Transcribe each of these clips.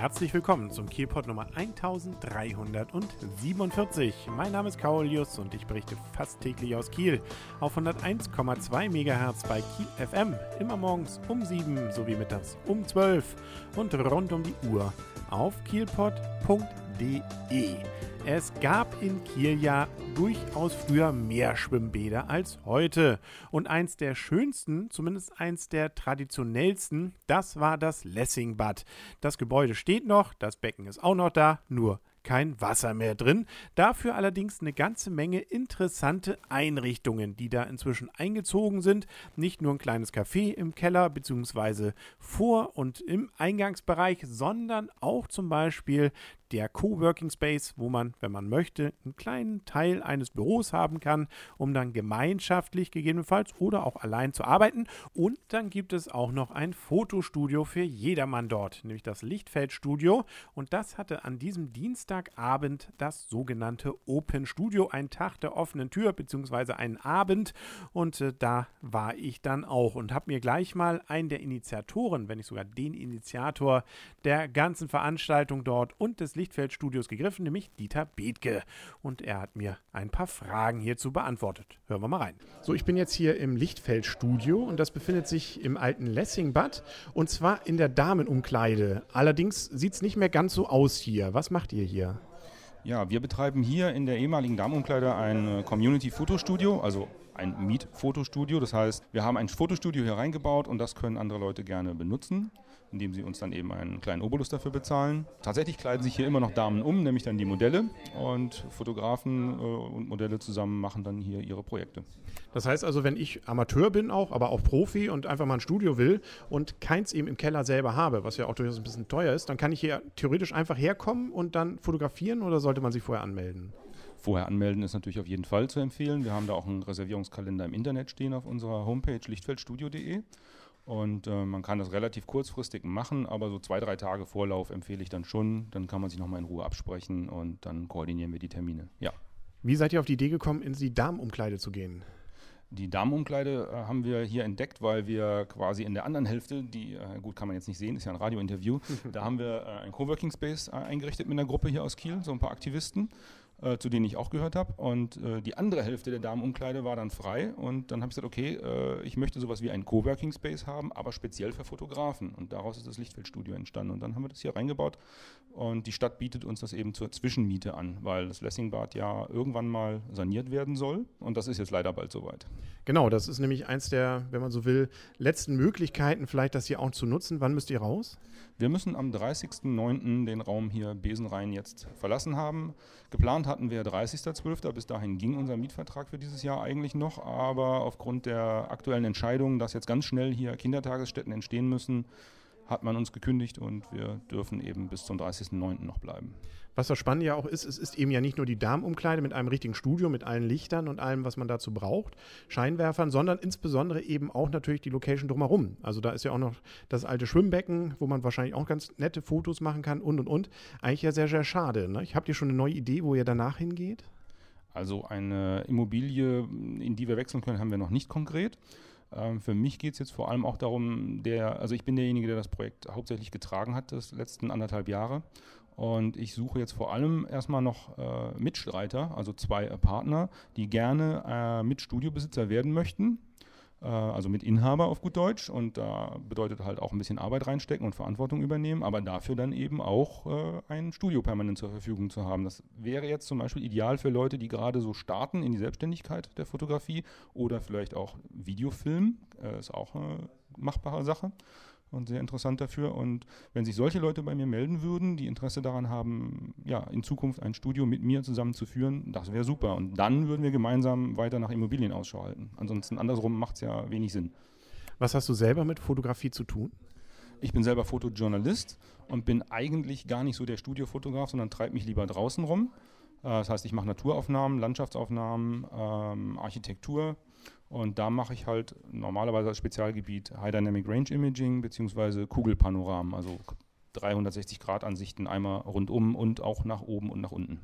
Herzlich willkommen zum Kielpot Nummer 1347. Mein Name ist Kaulius und ich berichte fast täglich aus Kiel auf 101,2 MHz bei Kiel FM, immer morgens um 7 sowie mittags um 12 und rund um die Uhr auf kielpot.de. Es gab in Kiel ja durchaus früher mehr Schwimmbäder als heute. Und eins der schönsten, zumindest eins der traditionellsten, das war das Lessingbad. Das Gebäude steht noch, das Becken ist auch noch da, nur kein Wasser mehr drin. Dafür allerdings eine ganze Menge interessante Einrichtungen, die da inzwischen eingezogen sind. Nicht nur ein kleines Café im Keller bzw. vor und im Eingangsbereich, sondern auch zum Beispiel der Coworking Space, wo man, wenn man möchte, einen kleinen Teil eines Büros haben kann, um dann gemeinschaftlich gegebenenfalls oder auch allein zu arbeiten. Und dann gibt es auch noch ein Fotostudio für jedermann dort, nämlich das Lichtfeldstudio. Und das hatte an diesem Dienstagabend das sogenannte Open Studio, ein Tag der offenen Tür beziehungsweise einen Abend. Und äh, da war ich dann auch und habe mir gleich mal einen der Initiatoren, wenn nicht sogar den Initiator der ganzen Veranstaltung dort und des Lichtfeldstudios gegriffen, nämlich Dieter Bethke. Und er hat mir ein paar Fragen hierzu beantwortet. Hören wir mal rein. So, ich bin jetzt hier im Lichtfeldstudio und das befindet sich im alten Lessingbad und zwar in der Damenumkleide. Allerdings sieht es nicht mehr ganz so aus hier. Was macht ihr hier? Ja, wir betreiben hier in der ehemaligen Damenumkleide ein äh, Community-Fotostudio, also ein Miet-Fotostudio. Das heißt, wir haben ein Fotostudio hier reingebaut und das können andere Leute gerne benutzen indem sie uns dann eben einen kleinen Obolus dafür bezahlen. Tatsächlich kleiden sich hier immer noch Damen um, nämlich dann die Modelle und Fotografen äh, und Modelle zusammen machen dann hier ihre Projekte. Das heißt also, wenn ich Amateur bin auch, aber auch Profi und einfach mal ein Studio will und keins eben im Keller selber habe, was ja auch durchaus ein bisschen teuer ist, dann kann ich hier theoretisch einfach herkommen und dann fotografieren oder sollte man sich vorher anmelden? Vorher anmelden ist natürlich auf jeden Fall zu empfehlen. Wir haben da auch einen Reservierungskalender im Internet stehen auf unserer Homepage lichtfeldstudio.de. Und äh, man kann das relativ kurzfristig machen, aber so zwei, drei Tage Vorlauf empfehle ich dann schon. Dann kann man sich nochmal in Ruhe absprechen und dann koordinieren wir die Termine. Ja. Wie seid ihr auf die Idee gekommen, in die Damenumkleide zu gehen? Die Damenumkleide äh, haben wir hier entdeckt, weil wir quasi in der anderen Hälfte, die, äh, gut, kann man jetzt nicht sehen, ist ja ein Radiointerview, da haben wir äh, ein Coworking Space eingerichtet mit einer Gruppe hier aus Kiel, so ein paar Aktivisten äh, zu denen ich auch gehört habe. Und äh, die andere Hälfte der Damenumkleide war dann frei. Und dann habe ich gesagt, okay, äh, ich möchte sowas wie einen Coworking Space haben, aber speziell für Fotografen. Und daraus ist das Lichtfeldstudio entstanden. Und dann haben wir das hier reingebaut. Und die Stadt bietet uns das eben zur Zwischenmiete an, weil das Lessingbad ja irgendwann mal saniert werden soll. Und das ist jetzt leider bald soweit. Genau, das ist nämlich eins der, wenn man so will, letzten Möglichkeiten, vielleicht das hier auch zu nutzen. Wann müsst ihr raus? Wir müssen am 30.09. den Raum hier Besenrhein jetzt verlassen haben. Geplant hatten wir 30.12. Bis dahin ging unser Mietvertrag für dieses Jahr eigentlich noch. Aber aufgrund der aktuellen Entscheidung, dass jetzt ganz schnell hier Kindertagesstätten entstehen müssen, hat man uns gekündigt und wir dürfen eben bis zum 30.09. noch bleiben. Was das Spannende ja auch ist, es ist eben ja nicht nur die Darmumkleide mit einem richtigen Studio, mit allen Lichtern und allem, was man dazu braucht, Scheinwerfern, sondern insbesondere eben auch natürlich die Location drumherum. Also da ist ja auch noch das alte Schwimmbecken, wo man wahrscheinlich auch ganz nette Fotos machen kann und und und. Eigentlich ja sehr, sehr schade. Ne? Ich habt ihr schon eine neue Idee, wo ihr danach hingeht? Also eine Immobilie, in die wir wechseln können, haben wir noch nicht konkret. Ähm, für mich geht es jetzt vor allem auch darum, der, also ich bin derjenige, der das Projekt hauptsächlich getragen hat, das letzten anderthalb Jahre. Und ich suche jetzt vor allem erstmal noch äh, Mitstreiter, also zwei äh, Partner, die gerne äh, Mitstudiobesitzer werden möchten also mit Inhaber auf gut Deutsch. Und da bedeutet halt auch ein bisschen Arbeit reinstecken und Verantwortung übernehmen, aber dafür dann eben auch äh, ein Studio permanent zur Verfügung zu haben. Das wäre jetzt zum Beispiel ideal für Leute, die gerade so starten in die Selbstständigkeit der Fotografie oder vielleicht auch Videofilm, äh, ist auch eine machbare Sache und sehr interessant dafür. Und wenn sich solche Leute bei mir melden würden, die Interesse daran haben, ja, in Zukunft ein Studio mit mir zusammen zu führen, das wäre super. Und dann würden wir gemeinsam weiter nach Immobilien Ausschau halten. Ansonsten andersrum macht es ja wenig Sinn. Was hast du selber mit Fotografie zu tun? Ich bin selber Fotojournalist und bin eigentlich gar nicht so der Studiofotograf, sondern treibe mich lieber draußen rum. Äh, das heißt, ich mache Naturaufnahmen, Landschaftsaufnahmen, ähm, Architektur, und da mache ich halt normalerweise als Spezialgebiet High Dynamic Range Imaging bzw. Kugelpanoramen, also 360 Grad Ansichten einmal rundum und auch nach oben und nach unten.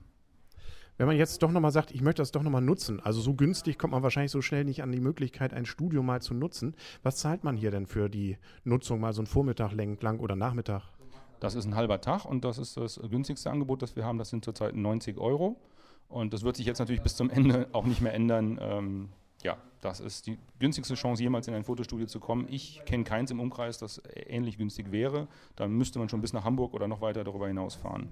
Wenn man jetzt doch nochmal sagt, ich möchte das doch nochmal nutzen, also so günstig kommt man wahrscheinlich so schnell nicht an die Möglichkeit, ein Studio mal zu nutzen. Was zahlt man hier denn für die Nutzung, mal so einen Vormittag lang oder Nachmittag? Das ist ein halber Tag und das ist das günstigste Angebot, das wir haben. Das sind zurzeit 90 Euro. Und das wird sich jetzt natürlich bis zum Ende auch nicht mehr ändern. Ähm, ja, das ist die günstigste Chance, jemals in ein Fotostudio zu kommen. Ich kenne keins im Umkreis, das ähnlich günstig wäre. Da müsste man schon bis nach Hamburg oder noch weiter darüber hinaus fahren.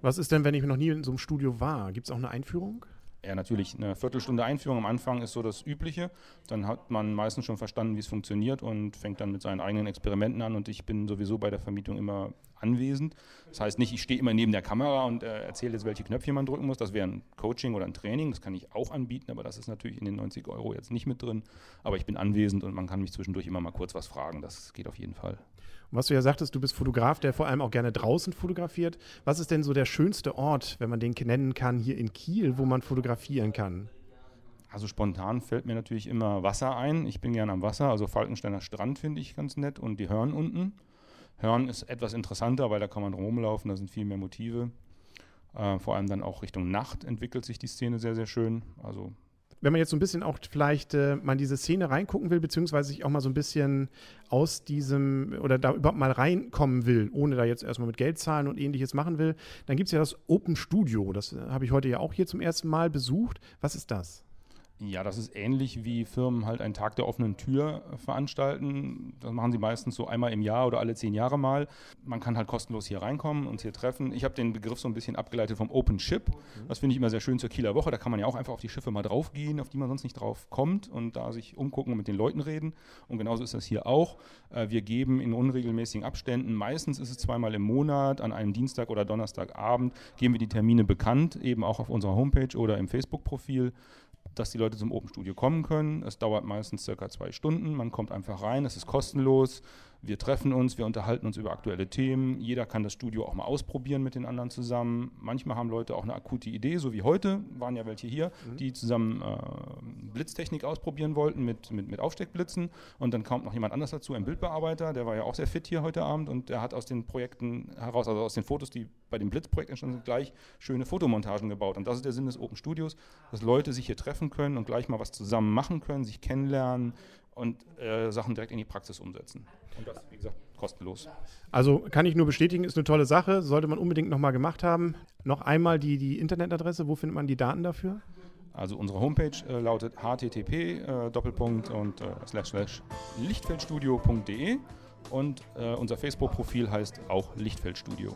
Was ist denn, wenn ich noch nie in so einem Studio war? Gibt es auch eine Einführung? Ja, natürlich. Eine Viertelstunde Einführung am Anfang ist so das Übliche. Dann hat man meistens schon verstanden, wie es funktioniert und fängt dann mit seinen eigenen Experimenten an. Und ich bin sowieso bei der Vermietung immer anwesend. Das heißt nicht, ich stehe immer neben der Kamera und äh, erzähle jetzt, welche Knöpfchen man drücken muss. Das wäre ein Coaching oder ein Training. Das kann ich auch anbieten, aber das ist natürlich in den 90 Euro jetzt nicht mit drin. Aber ich bin anwesend und man kann mich zwischendurch immer mal kurz was fragen. Das geht auf jeden Fall. Was du ja sagtest, du bist Fotograf, der vor allem auch gerne draußen fotografiert. Was ist denn so der schönste Ort, wenn man den nennen kann, hier in Kiel, wo man fotografieren kann? Also spontan fällt mir natürlich immer Wasser ein. Ich bin gerne am Wasser, also Falkensteiner Strand finde ich ganz nett und die Hörn unten. Hörn ist etwas interessanter, weil da kann man rumlaufen, da sind viel mehr Motive. Äh, vor allem dann auch Richtung Nacht entwickelt sich die Szene sehr, sehr schön. Also wenn man jetzt so ein bisschen auch vielleicht äh, mal in diese Szene reingucken will, beziehungsweise sich auch mal so ein bisschen aus diesem oder da überhaupt mal reinkommen will, ohne da jetzt erstmal mit Geld zahlen und ähnliches machen will, dann gibt es ja das Open Studio. Das äh, habe ich heute ja auch hier zum ersten Mal besucht. Was ist das? Ja, das ist ähnlich wie Firmen halt einen Tag der offenen Tür veranstalten. Das machen sie meistens so einmal im Jahr oder alle zehn Jahre mal. Man kann halt kostenlos hier reinkommen, uns hier treffen. Ich habe den Begriff so ein bisschen abgeleitet vom Open Ship. Das finde ich immer sehr schön zur Kieler Woche. Da kann man ja auch einfach auf die Schiffe mal draufgehen, auf die man sonst nicht drauf kommt und da sich umgucken und mit den Leuten reden. Und genauso ist das hier auch. Äh, wir geben in unregelmäßigen Abständen, meistens ist es zweimal im Monat, an einem Dienstag oder Donnerstagabend, geben wir die Termine bekannt, eben auch auf unserer Homepage oder im Facebook-Profil dass die Leute zum Open Studio kommen können. Es dauert meistens circa zwei Stunden. Man kommt einfach rein, es ist kostenlos. Wir treffen uns, wir unterhalten uns über aktuelle Themen. Jeder kann das Studio auch mal ausprobieren mit den anderen zusammen. Manchmal haben Leute auch eine akute Idee, so wie heute, waren ja welche hier, mhm. die zusammen äh, Blitztechnik ausprobieren wollten mit, mit, mit Aufsteckblitzen. Und dann kommt noch jemand anders dazu, ein Bildbearbeiter, der war ja auch sehr fit hier heute Abend und der hat aus den Projekten heraus, also aus den Fotos, die bei dem Blitzprojekt entstanden sind, gleich schöne Fotomontagen gebaut. Und das ist der Sinn des Open Studios, dass Leute sich hier treffen können und gleich mal was zusammen machen können, sich kennenlernen, und äh, Sachen direkt in die Praxis umsetzen. Und das, wie gesagt, kostenlos. Also kann ich nur bestätigen, ist eine tolle Sache, sollte man unbedingt nochmal gemacht haben. Noch einmal die, die Internetadresse, wo findet man die Daten dafür? Also unsere Homepage äh, lautet http äh, Doppelpunkt und äh, slash slash lichtfeldstudio.de und äh, unser Facebook-Profil heißt auch Lichtfeldstudio.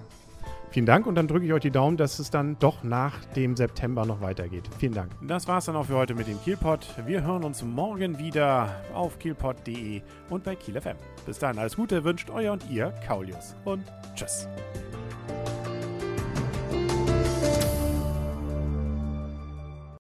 Vielen Dank und dann drücke ich euch die Daumen, dass es dann doch nach dem September noch weitergeht. Vielen Dank. Das war es dann auch für heute mit dem Kielpot. Wir hören uns morgen wieder auf kielpot.de und bei Kiel FM. Bis dann, alles Gute wünscht euer und ihr Kaulius und tschüss.